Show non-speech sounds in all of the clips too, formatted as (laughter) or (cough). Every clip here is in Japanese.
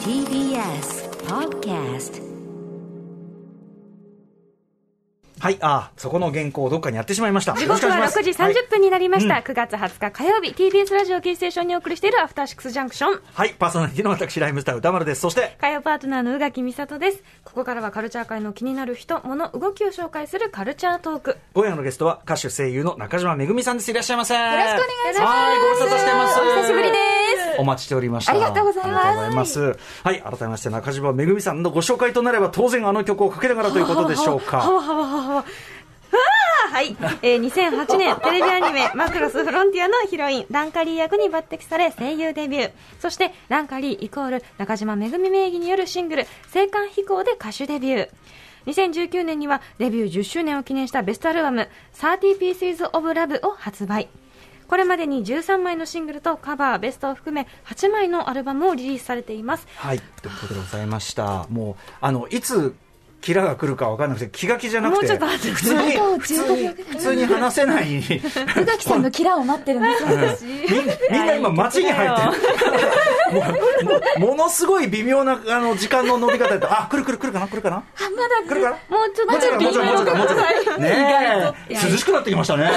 TBS Podcast はい、あ、そこの原稿をどっかにやってしまいました。時刻は6時30分になりました、9月20日火曜日 TBS ラジオキーステーションにお送りしているアフターシックスジャンクションはい、パーソナリティの私、ライムスター歌丸です。そして、火曜パートナーの宇垣美里ですここからはカルチャー界の気になる人物動きを紹介するカルチャートーク今夜のゲストは歌手声優の中島めぐみさんです。いらっしゃいませ。よろしくお願いしますはい、ご無沙汰してます。お久しぶりですお待ちしておりました。ありがとうございます。はい、改めまして中島めぐみさんのご紹介となれば、当然あの曲をかけながらということでしょうか。はわはわはわははい、えー、2008年テレビアニメ「マクロスフロンティア」のヒロインランカリー役に抜擢され声優デビュー。そしてランカリーイコール中島めぐみ名義によるシングル「青函飛行」で歌手デビュー。2019年にはデビュー10周年を記念したベストアルバム「30 Pieces of Love」を発売。これまでに13枚のシングルとカバー、ベストを含め8枚のアルバムをリリースされています。はい、ということでございました。もう、あの、いつ、キラが来るか分かんなくて、気が気じゃなくて、もうちょっと待って普通に、普通15に普通に話せない。宇垣さんのキラーを待ってるんですよ、私。みみんな今街に入ってる。もうものすごい微妙なあの時間の伸び方やったあ来る来る来るかな？来るかな？あ、まだ来る。かな？もうちょっともうちょっともうちょっとね。え。涼しくなってきましたね。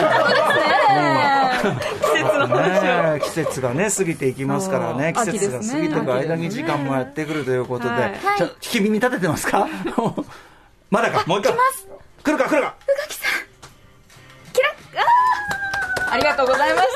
季節のね。季節がね過ぎていきますからね。季節が過ぎていく間に時間もやってくるということで。はい。じゃあ聞き耳立ててますか？(laughs) まだか？もう一回。来るか？来るか？ありがとうございまし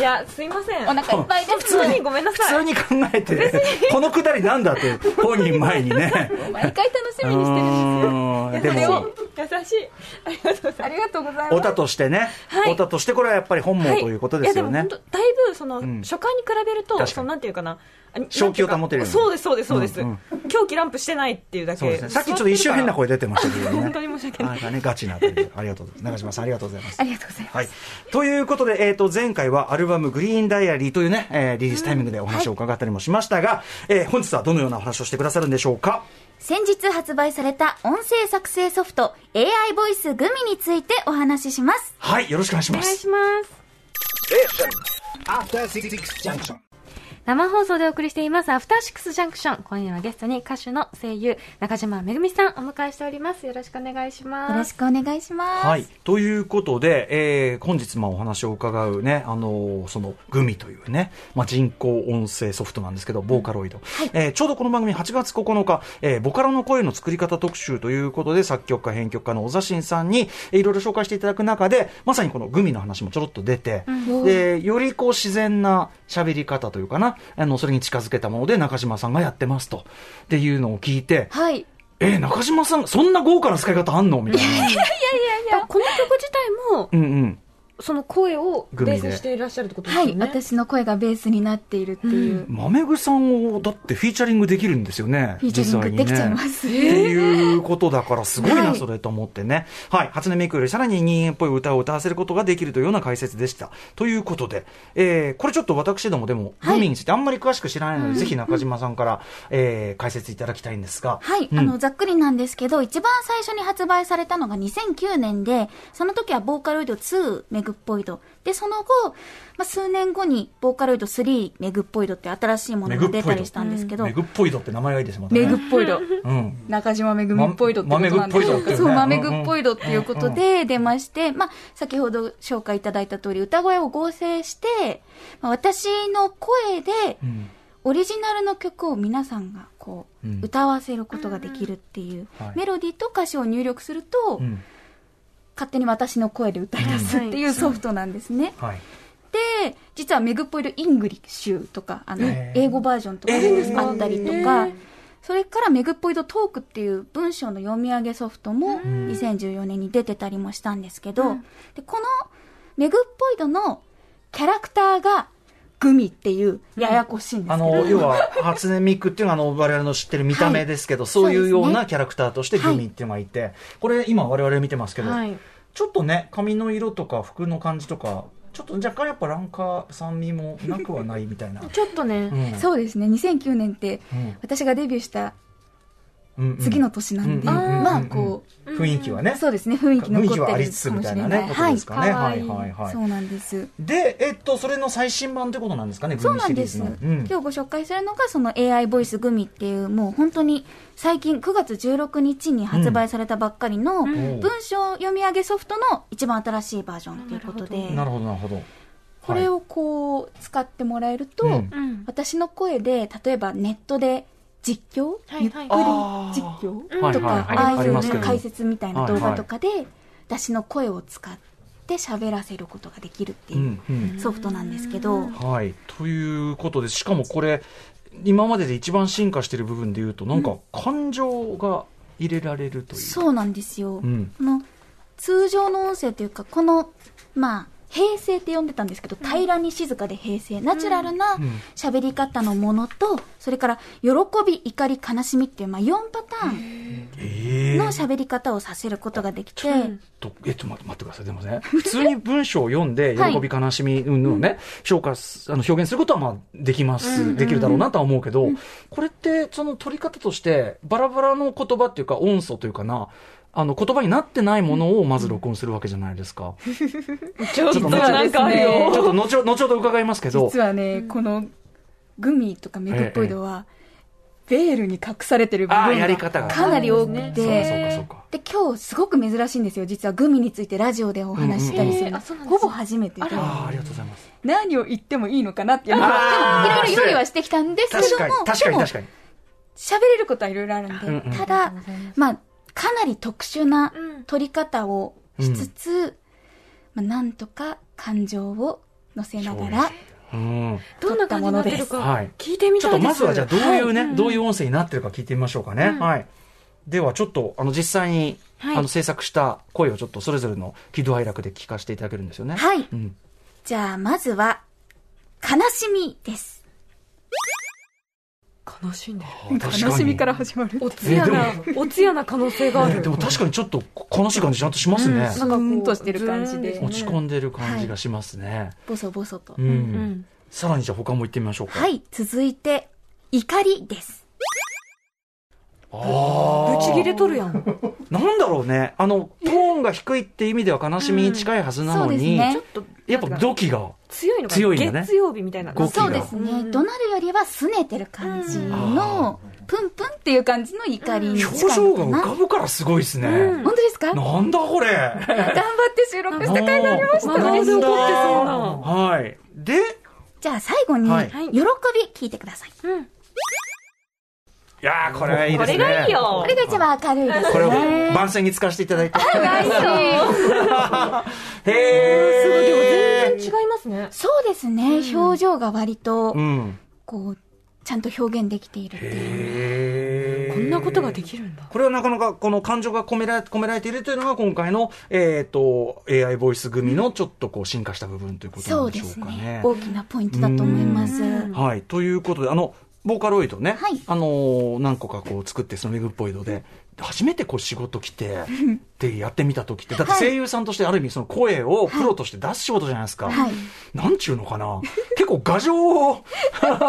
いや、すいません。た。お腹いっぱいです。普通にごめんな普さい。通に考えてこのくだりなんだって本人前にね毎回楽しみにしてるんうんでそれをも優しい。ありがとうございますです。ありがとうございます。歌としてね、はい歌としてこれはやっぱり本望ということですよね。いやでも本当だいぶその、ん初回に比べるとそのなんていうかなあ正気を保てるそうですそうですそうです、うん狂気ランプしてないっていうだけそうですね。さっきちょっと一瞬変な声出てましたけどね。本当に申し訳ないなんかね、ガチな。ありがとうございます。長島さんありがとうございますあ。りがとうございます。はい。ということで、えっ、と、前回はアルバムグリーンダイアリーというね、えーリリースタイミングでお話を伺ったりもしましたが、えー本日はどのようなお話をしてくださるんでしょうか先日発売された音声作成ソフト AI ボイスグミについてお話しします。はい、よろしくお願いします。お願いします After Six Junction. 生放送でお送りしていますアフターシックスジャンクション今夜はゲストに歌手の声優中島めぐみさんお迎えしておりますよろしくお願いしますよろしくお願いします。はい。ということで、えー本日まあお話を伺うね、あのーそのグミというね、まあ、人工音声ソフトなんですけど、ボーカロイド。えーちょうどこの番組8月9日、えーボカロの声の作り方特集ということで、作曲家、編曲家の小座新さんに、えーいろいろ紹介していただく中で、まさにこのグミの話もちょろっと出て、で、よりこう自然な喋り方というかな、あの、それに近づけたもので中島さんがやってますと。っていうのを聞いて、はい。えー中島さん、そんな豪華な使い方あんの？みたいな。(laughs) あこの曲自体もうんうん。その声をベースしていらっしゃるってことですはい。私の声がベースになっているっていう。豆具さんをだってフィーチャリングできるんですよね。フィーチャリングできちゃいます。っていうことだから、すごいな、はいそれと思ってね。はい。初音ミクよりさらに人間っぽい歌を歌わせることができるというような解説でした。ということで、えー、これちょっと私どもでも、はいグミについてあんまり詳しく知らないので、ぜひ中島さんから、えー、解説いただきたいんですが。はい、うんあの、ざっくりなんですけど、一番最初に発売されたのが2009年で、その時はボーカロイド2メグっぽいド。で、その後、まあ、数年後にボーカロイド3メグっぽいドって新しいものが出たりしたんですけど、メグっぽいドって名前がいいですもんね。メグっぽいド。うん。中島めぐみっぽいドってことなんでしょうか。そう、ままめぐっぽいドっていうことで出まして、まあ、先ほど紹介いただいた通り、歌声を合成して、まあ、私の声で、うんオリジナルの曲を皆さんがこう、うん歌わせることができるっていう、はいメロディーと歌詞を入力すると、うん。勝手に私の声で歌い出すっていうソフトなんですね。はい。で、実はメグッポイド English とか、あの、英語バージョンとかあったりとか、それからメグッポイドトークっていう文章の読み上げソフトも2014年に出てたりもしたんですけど、でこのメグッポイドのキャラクターが GUMI っていうややこしいんですけど、あの、要は、初音ミクっていうのは、あの、我々の知ってる見た目ですけど、そういうようなキャラクターとして GUMI っていうのがいて、これ今我々見てますけど、はいちょっとね、髪の色とか服の感じとか、ちょっと若干やっぱランカー酸味もなくはないみたいな。(laughs) ちょっとね、うん。そうですね、2009年ってうん。私がデビューした次の年なんで、うんうんうんうんまあこ雰囲気はねう、そうですね、雰囲気残雰囲気はあってるりつつみかもしたれない。いなね、ことはいです。かね。ははいいはいはい。そうなんです。で、えっと、それの最新版ということなんですかね、そうなんです。グミシリーズのうん今日ご紹介するのが、その AI ボイスグミっていう、もう本当に最近9月16日に発売されたばっかりのん文章読み上げソフトの一番新しいバージョンということで、なるほど、なるほど。これをこう使ってもらえると、私の声で、例えばネットで実況、はいはい。ゆっくり実況？はいとか、はいはいああいう解説みたいな動画とかで、私の声を使って喋らせることができるってう、いうんうん。ソフトなんですけど、はい。ということで、しかもこれ、今までで一番進化している部分でいうと、なんか感情が入れられるという。そうなんですよ。うん。この通常の音声というか、この、まあ、平静って呼んでたんですけど、平らに静かで平静、ナチュラルなうん。喋り方のものと、それから、喜び、怒り、悲しみっていう、まあ、4パターンええの喋り方をさせることができて、とえっと待って待ってください、でもね、普通に文章を読んで、はい。喜び、悲しみうんぬんをね、評価す、あの表現することはまあできます、できるだろうなとは思うけど、これって、その取り方として、バラバラの言葉っていうか、音素というかな、あの言葉になってないものをまず録音するわけじゃないですか。(laughs) ちょっとちょっとなんかあるちょよっと後ほど後ほど伺いますけど、実はね、このグミとかメグポイドは、ベールに隠されてる部分やり方ががかなり多くて。で、今日すごく珍しいんですよ。実はグミについてラジオでお話ししたりするの。ほぼ初めてで。あらああ、ありがとうございます。何を言ってもいいのかなっていうのあーが、いろいろ用意はしてきたんですけ確かにども、、確かに確かでもに。喋れることはいろいろあるんで、ただ、まあ、かなり特殊なうん取り方をしつつ、まあ、なんとか感情を乗せながら、うん。どんな感じになってる撮ったものですか聞いてみちょたいですっとまずはじゃあどういうね、はいどういう音声になってるか聞いてみましょうかね。うんはい。ではちょっと、あの、実際に、はいあの、制作した声をちょっとそれぞれの喜怒哀楽で聞かせていただけるんですよね。はい。うん。じゃあ、まずは、悲しみです。悲しんでるあ確かに始まる。おつやなおつやな可能性があるえでも確かにちょっと悲しい感じちゃんとしますね。なんかこうスーンとしてる感じで落ち込んでる感じがしますね。ボソボソと。うん。うんさらにじゃあ他も行ってみましょうか。。はいい。続いて、怒りです。ぶち切れとるやん (laughs) なんだろうね。あの、トーンが低いって意味では悲しみに近いはずなのに、うんそうですねちょっとやっぱ土器が。強いのか強いね月曜日みたいなそうですね。うん怒鳴るよりは拗ねてる感じうんの、プンプンっていう感じの怒りに表情が。浮かぶからすごいですね。うん本当ですか？頑張なんだこれ。って収録した回がありました。真顔で怒ってそうなはい。で、じゃあ最後に、はい喜び聞いてください。うんいやー、これはいいですね。これがいいよこれが一番明るいですね。これを番宣に使わせていただいて。大丈夫へすごいでもー。全然違いますねそうですね。表情が割とう、ん。こう、ちゃんと表現できているっていう。こんなことができるんだこれはなかなかこの感情が込められ込められているというのが今回の、えっ、と、AI ボイス組のちょっとこう進化した部分ということなそんでしょうですねうかね。。大きなポイントだと思います。うんはい。ということで、あの、ボーカロイドね、はい。あのー何個かこう作って、そのメグっぽいので、初めてこう仕事来て、でやってみた時って、だって声優さんとしてある意味その声をプロとして出す仕事じゃないですか。はい。なんちゅうのかな。結構牙城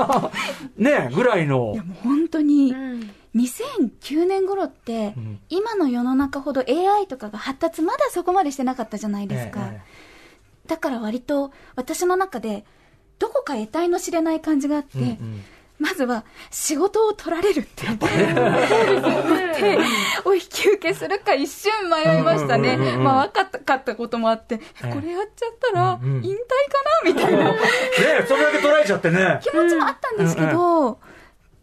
(laughs) ねぐらいの。いや、もう本当に、うん。2009年頃って、ん。今の世の中ほど AI とかが発達まだそこまでしてなかったじゃないですか。えだから割と私の中でどこか得体の知れない感じがあって、えうんうんまずは仕事を取られるってやっぱでお引き受けするか一瞬迷いましたね。うんうんうんうんまあ分かったかったこともあって、ええ。これやっちゃったらうんうん引退かなみたいな。ねそれだけ捉えちゃってね。気持ちもあったんですけど、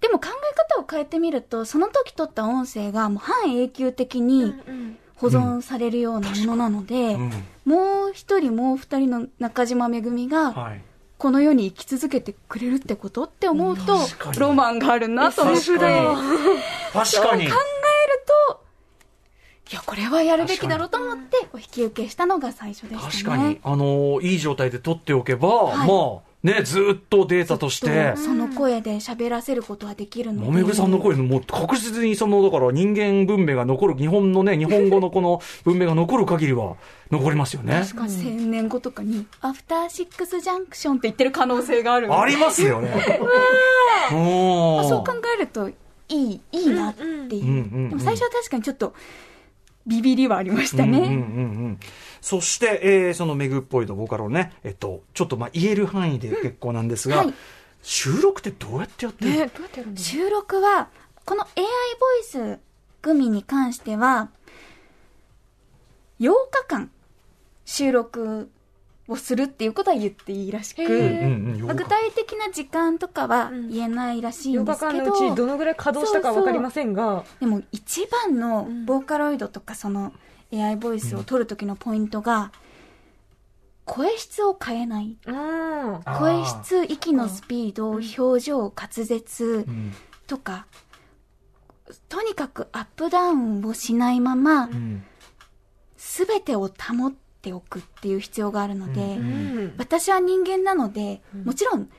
でも考え方を変えてみると、その時取った音声がもう半永久的にうん保存されるようなものなので、うん。もう一人もう二人の中島めぐみが、はい。この世に生き続けてくれるってことって思うとロマンがあるなと思って。確かに。考える。と、いや、これはやるべきだろうと思って、お引き受けしたのが最初でしたね。確かに。あのーいい状態で撮っておけば、はいまあ、ね、ずっとデータとして、その声で喋らせることはできるので。もめぐさんの声のもう確実にその、だから人間文明が残る、日本のね、日本語のこの文明が残る限りは残りますよね。確かに1000年後とかに、アフターシックスジャンクションって言ってる可能性がある。ありますよね。(laughs) おーまあそう考えると、いい、いいなっていう。うんうんうんでも最初は確かにちょっと、ビビりはありましたね。うんうんうんうん。そして、えーそのメグっぽいとボーカルをね、えっと、ちょっとまあ言える範囲で結構なんですが、はい。収録ってどうやってやってるの、ね収録は、この AI ボイスグミに関しては、8日間収録をするっていうことは言っていいらしく、具体的な時間とかは言えないらしいん8ですけど、日間のうちどのぐらい稼働したかわかりませんが。でも一番のボーカロイドとかその AI ボイスを取る時のポイントが、声質を変えない。うん声質、息のスピード、表情、滑舌うん。とか、とにかくアップダウンをしないままう、ん。すべてを保っておくっていう必要があるので、うん。私は人間なので、もちろん、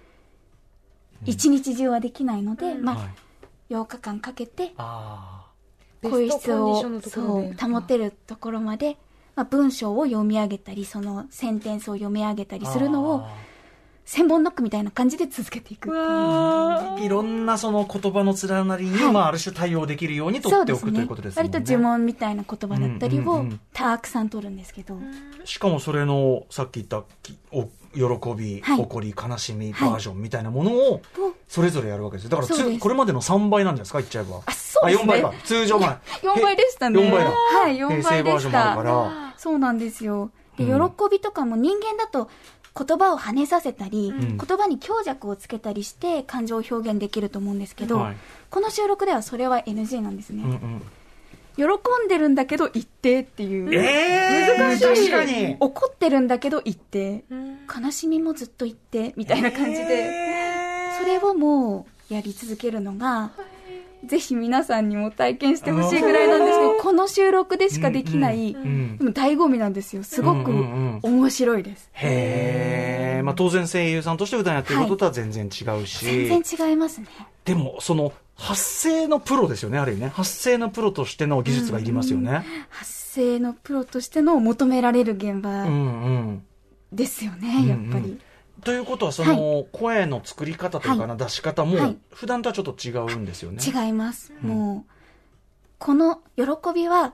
一日中はできないので、まはい。あ、8日間かけて、あ声質をそうで保てるところまで、まあ、文章を読み上げたりそのセンテンスを読み上げたりーするのをあ千本ノックみたいな感じで続けていくいろんなその言葉の連なりに、はい。まあ、ある種対応できるように取っておくということですもんね。割と呪文みたいな言葉だったりをたくさん取るんですけど、しかもそれのさっき言ったきお喜び、はい。怒り悲しみバージョンみたいなものをとそれぞれやるわけですよ。だからこれまでの3倍なんじゃないですか言っちゃえば。あそうですね。あ4倍か。通常版4倍でしたね。4倍だ。はい4平成倍でしバージョンもあるかたらそうなんですよ。で喜うん。びとかも人間だと言葉を跳ねさせたり、ん。言葉に強弱をつけたりして感情を表現できると思うんですけど、はい。この収録ではそれは NG なんですね、うんうん喜んでるんだけど一定っていう、えー、難しい。確かに。怒ってるんだけど一定。うん。悲しみもずっと一定。みたいな感じで、えー。それをもうやり続けるのが、ぜひ皆さんにも体験してほしいぐらいなんですけど、この収録でしかできない、うんうんでも醍醐味なんですよ。すごくうんうん面白いです。へえ、まあ、当然声優さんとして普段やってることとは全然違うし、全然違いますね。でもその発声のプロですよねある意味ね。発声のプロとしての技術がいりますよね、発声のプロとしての求められる現うん、場うん。ですよね、やっぱり。うんうんということはその声の作り方というかな、出し方もはい。普段とはちょっと違うんですよね、違います。もう、この喜びは、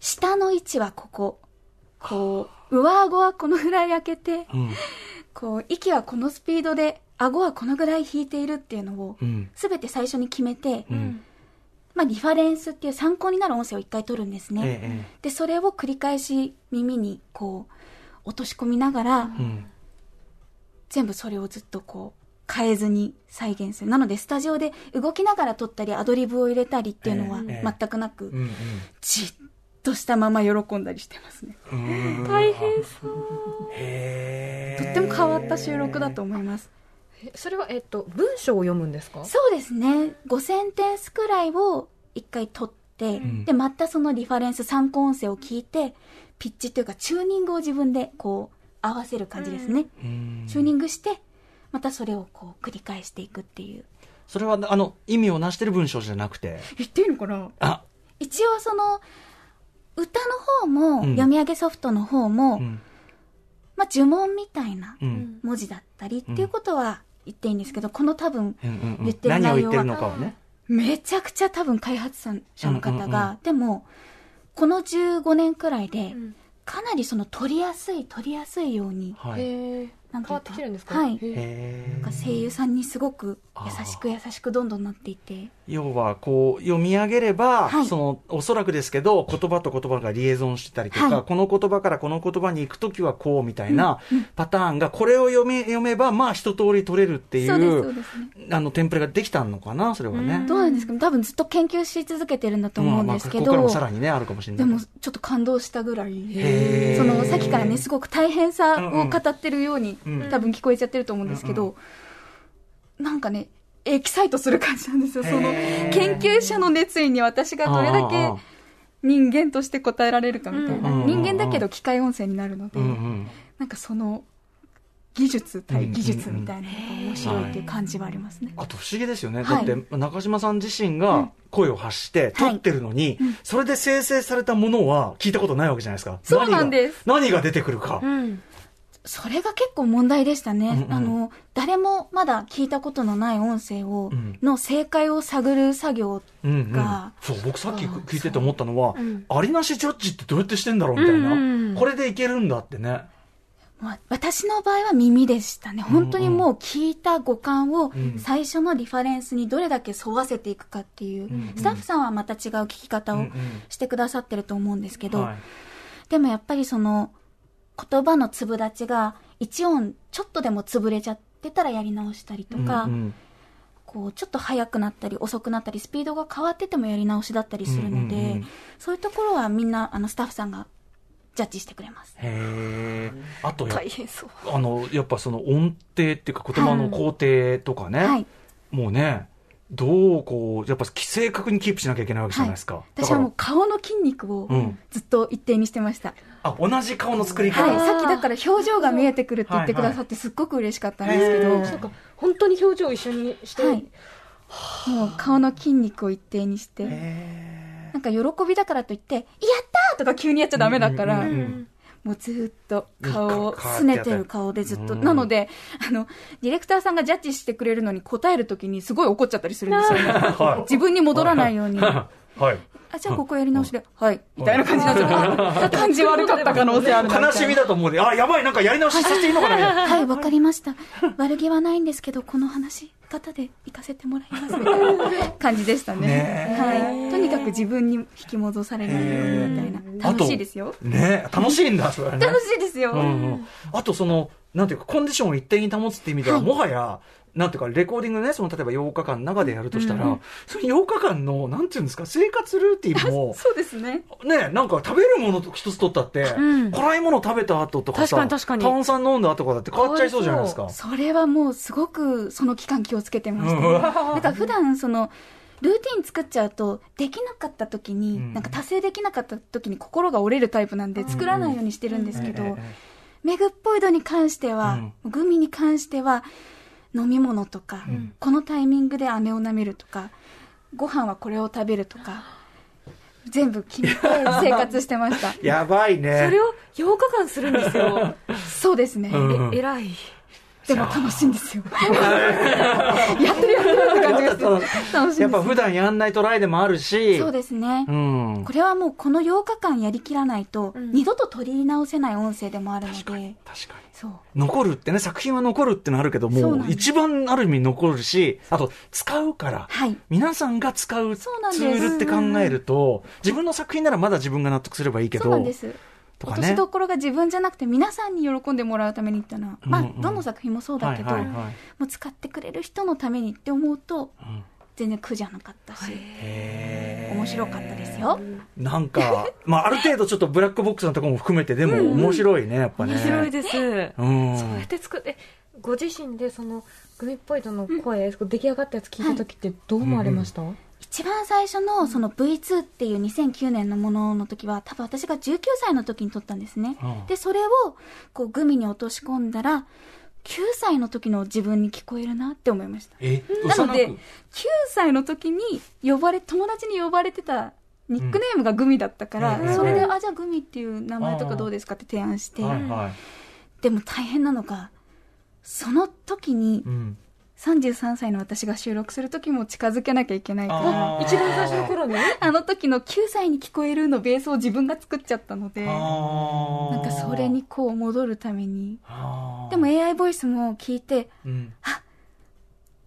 下の位置はここ。こう、上顎はこのぐらい開けて、うん。こう、息はこのスピードで、顎はこのぐらい引いているっていうのをう、ん。すべて最初に決めて、うん。まあ、リファレンスっていう参考になる音声を一回取るんですね。えで、それを繰り返し耳にこう、落とし込みながら、えうん。全部それをずっとこう、変えずに再現する。なので、スタジオで動きながら撮ったり、アドリブを入れたりっていうのはええ。全くなく、うん。じっとしたまま喜んだりしてますね。うん。大変そう。へえ。とっても変わった収録だと思います。えそれはえっと文章を読むんですか？そうですね。5センテンスくらいを一回取って、ん。で、またそのリファレンス参考音声を聞いて、ピッチというかチューニングを自分でこう、合わせる感じですね。うん。チューニングして、またそれをこう繰り返していくっていう。それはあの意味をなしてる文章じゃなくて？言っていいのかな？あ。一応その、歌の方も、うん。読み上げソフトの方も、うん。まあ呪文みたいなうん。文字だったりっていうことは言っていいんですけど、この多分、うんうんうん。言ってる何を言ってる内容はのかをね。めちゃくちゃ多分開発者の方が、うんうんうん。でも、この15年くらいで、ん。かなりその取りやすい、取りやすいように、はいなんていうか変わってきてるんですか？はい。声優さんにすごく優しく優しくどんどんなっていて、要はこう読み上げれば、はい。そのおそらくですけど言葉と言葉がリエゾンしてたりとか、はい。この言葉からこの言葉に行くときはこうみたいなパターンがこれを読め読めばまあ一通り取れるっていそうです、そううですね。あのテンプレができたのかな？それはね。どうなんですか？多分ずっと研究し続けてるんだと思うんですけど、まあまあここからもさらにねあるかもしれないでもちょっと感動したぐらい、そのさっきからね、すごく大変さを語ってるように、うんうん多分聞こえちゃってると思うんですけど、なんかね、エキサイトする感じなんですよ。その研究者の熱意に私がどれだけ人間として答えられるかみたいな。うん人間だけど機械音声になるので、うんうんなんかその技術対技術みたいなのが面白いっていう感じはありますね。あと不思議ですよね、はい。だって中島さん自身が声を発して撮ってるのに、それで生成されたものは聞いたことないわけじゃないですか。そうなんです。何が何が出てくるか、うんそれが結構問題でしたね。うんうん。あの、誰もまだ聞いたことのない音声を、うん。の正解を探る作業うんうん。が、そう僕さっき聞いてて思ったのは、んありなしジャッジってどうやってしてんだろうみたいな、うん。うんこれでいけるんだってね。まあ私の場合は耳でしたね。本当にもう聞いた五感をん。最初のリファレンスにどれだけ沿わせていくかっていう、んスタッフさんはまた違う聞き方をしてくださってると思うんですけど、はい。でもやっぱりその言葉の粒立ちが一音ちょっとでも潰れちゃってたらやり直したりとか、うんうん。こうちょっと速くなったり遅くなったりスピードが変わっててもやり直しだったりするので、うんうんうん。そういうところはみんなあのスタッフさんがジャッジしてくれます。へえあとや大変そう。あのやっぱその音程っていうか言葉の工程とかね、はい。もうねどうこうやっぱ正確にキープしなきゃいけないわけじゃないですか、私はもう顔の筋肉をうん。ずっと一定にしてました。あ同じ顔の作り方、はい。さっきだから表情が見えてくるって言ってくださってすっごく嬉しかったんですけど、はいはいそうか本当に表情を一緒にして、はい。もう顔の筋肉を一定にして、へなんか喜びだからといって、やったーとか急にやっちゃダメだから、うんうんうん。もうずーっと顔をかすねてる顔でずっと。うん。なので、あの、ディレクターさんがジャッジしてくれるのに答えるときにすごい怒っちゃったりするんですよね。はい。自分に戻らないように。あ、(laughs) はいじゃあここやり直しで、はい。みたいな感じなんですよ。感じ悪かった可能性ある悲しみだと思うんであやばいなんかやり直しさせていいのかなみたいなはい、わかりました。悪気はないんですけど、この話し方で行かせてもらいますみたいな感じでしたね。ねはい。とにかく自分に引き戻されないようにみたいな。楽しいですよ。ね楽しいんだそれはね楽しいですよ。うんうんあとそのなんていうかコンディションを一定に保つって意味では、はいもはやなんていうかレコーディングねその例えば8日間の中でやるとしたら、その8日間のなんていうんですか生活ルーティンも (laughs) そうですね。ねなんか食べるもの一つ取ったって、ん。辛いもの食べた後とかさ確かに確かに。炭酸飲んだ後とかだって変わっちゃいそうじゃないですか。それはもうすごくその期間気をつけてました、うわなんか普段その、ルーティン作っちゃうと、できなかった時に、うん。なんか達成できなかった時に心が折れるタイプなんで作らないようにしてるんですけど、えええメグっぽい度に関しては、グミに関しては、飲み物とか、このタイミングで飴を舐めるとか、ご飯はこれを食べるとか、全部決めて生活してました。え (laughs) やばいね。それを8日間するんですよ (laughs) そうですね。うんえ偉いでも楽しいんですよ。(laughs) やってるやってるって感じがして楽しいです。やっぱ普段やんないトライでもあるし。そうですね。うん。これはもうこの8日間やりきらないと、ん二度と取り直せない音声でもあるので、確かに。そう。残るってね、作品は残るってのあるけども、そう一番ある意味残るし、あと、使うから、はい。皆さんが使うツそうなんですールって考えると、自分の作品ならまだ自分が納得すればいいけど、そうなんです。とかね。落としどころが自分じゃなくて皆さんに喜んでもらうためにっていうのは、まあうんうん。どの作品もそうだけど、はいはいはい。もう使ってくれる人のためにって思うとうん。全然苦じゃなかったし、面白かったですよ。なんか、まあ、ある程度ちょっとブラックボックスのところも含めて、でも面白いね、やっぱね。面白いです、うん。そうやって作ってご自身でそのグミっぽいとの声、出来上がったやつ聞いた時ってどう思われました、一番最初のその V2 っていう2009年のものの時は多分私が19歳の時に撮ったんですね。うんで、それをこうグミに落とし込んだら、9歳の時の自分に聞こえるなって思いました。え、なので、幼9く歳の時に呼ばれ、友達に呼ばれてたニックネームがグミだったから、うんそれで、うんあ、じゃあグミっていう名前とかどうですかって提案して、はいはい。でも大変なのが、その時にうん。33歳の私が収録する時も近づけなきゃいけないから、一番最初の頃にあの時の9歳に聞こえるのベースを自分が作っちゃったので、ななんかそれに、こう戻るために。でも AI ボイスも聞いて、うん、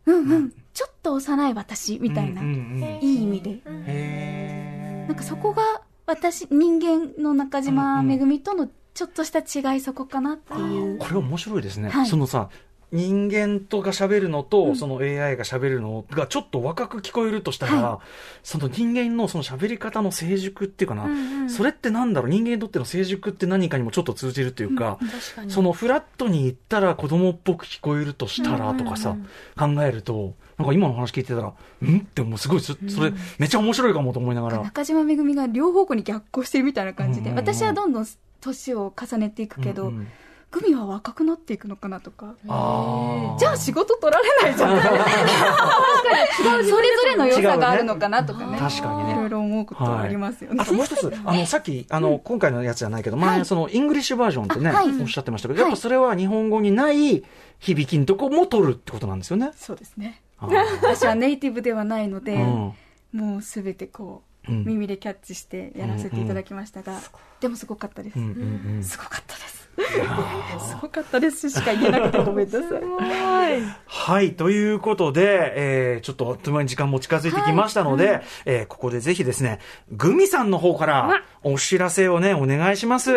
うんうん、ちょっと幼い私みたいな、うんうんうんいい意味で。へなんかそこが私、人間の中島めぐみとのちょっとした違いそこかなっていう。これ面白いですね、はい。そのさ人間とが喋るのと、その AI が喋るのがちょっと若く聞こえるとしたら、はその人間のその喋り方の成熟っていうかな、うんうん。それってなんだろう？人間にとっての成熟って何かにもちょっと通じるっていうか、確かに。そのフラットに言ったら子供っぽく聞こえるとしたらとかさ、考えるとなんか今の話聞いてたらん？ってもうすごいそそれめっちゃ面白いかもと思いながら、中島めぐみが両方向に逆行してるみたいな感じで、うんうんうん。私はどんどん年を重ねていくけど、うんうんグミは若くなっていくのかなとか。じゃあ仕事取られないじゃん。(laughs) 確かに。それぞれの良さがあるのかなとかね。確かにねいろいろ思うことはありますよね。あともう一つ、(laughs) あの、さっき、あの、今回のやつじゃないけど、前、その、イングリッシュバージョンってね、はいおっしゃってましたけど、やっぱそれは日本語にない響きのとこも取るってことなんですよね。そうですね。私はネイティブではないので、うんもうすべてこう、うん耳でキャッチしてやらせていただきましたが、でもすごかったです。うんうんうんすごかったです。(laughs) すごかったですしか言えなくてごめんなさい。はい。ということで、えー、ちょっとあっという間に時間も近づいてきましたので、えーここでぜひですね、グミさんの方からお知らせをね、お願いします。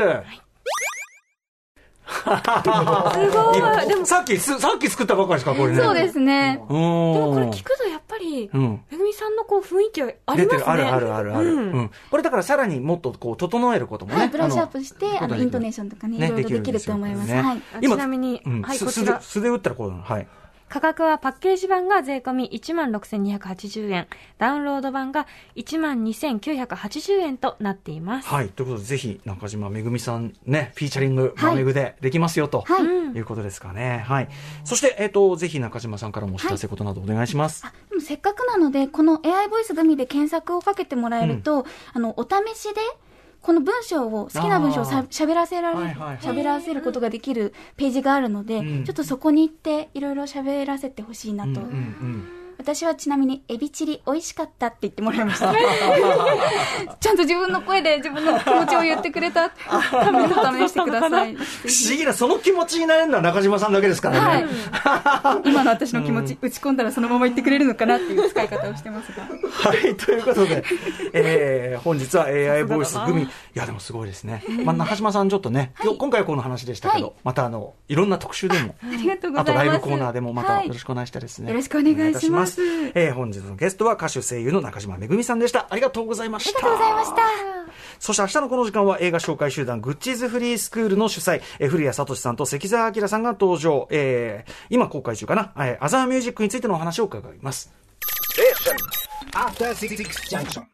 (laughs) すごいでもさっきす、さっき作ったばっかりですか、これね。そうですね。でもこれ聞くとやっぱり、うん。めぐみさんのこう雰囲気はありますね。あるあるあるある。ううんん。これだからさらにもっとこう、整えることもね。はい、ブラッシュアップしして、あの、イントネーションとかね、いろいろできると思います。はい。あちなみに、はい、こちら。素で打ったらこうなの。はい。価格はパッケージ版が税込み16,280円、ダウンロード版が12,980円となっています。はい。ということで、ぜひ、中島めぐみさんね、フィーチャリング、はいマめぐでできますよ、とはい。いうことですかね。はい。そして、えっ、と、ぜひ中島さんからもお知らせことなどお願いします。あでもせっかくなので、この AI ボイスグミで検索をかけてもらえると、あの、お試しで、この文章を、好きな文章をさあー喋らせられ、はいはいはい喋らせることができるページがあるので、うんちょっとそこに行って、いろいろ喋らせてほしいなと。うんうんうん。私はちなみに、エビチリ美味しかったって言ってもらいました。(laughs) ちゃんと自分の声で自分の気持ちを言ってくれたしてください。(laughs) 不思議な、その気持ちになれるのは中島さんだけですからね。はい。(laughs) 今の私の気持ち、打ち込んだらそのまま言ってくれるのかなっていう使い方をしてますが。はい、ということで、えー、本日は AI ボイスグミ。いや、でもすごいですね。まあ、中島さんちょっとね、今日今回はこの話でしたけど、はいまたあの、いろんな特集でも、あとライブコーナーでもまたはいよろしくお願いしたいですね。よろしくお願いしますえー本日のゲストは歌手声優の中島めぐみさんでした。ありがとうございました。ありがとうございました。そして明日のこの時間は映画紹介集団グッチーズフリースクールの主催、えー古谷聡さんと関澤明さんが登場。えー今公開中かな、えーアザーミュージックについてのお話を伺います。After Six Junction.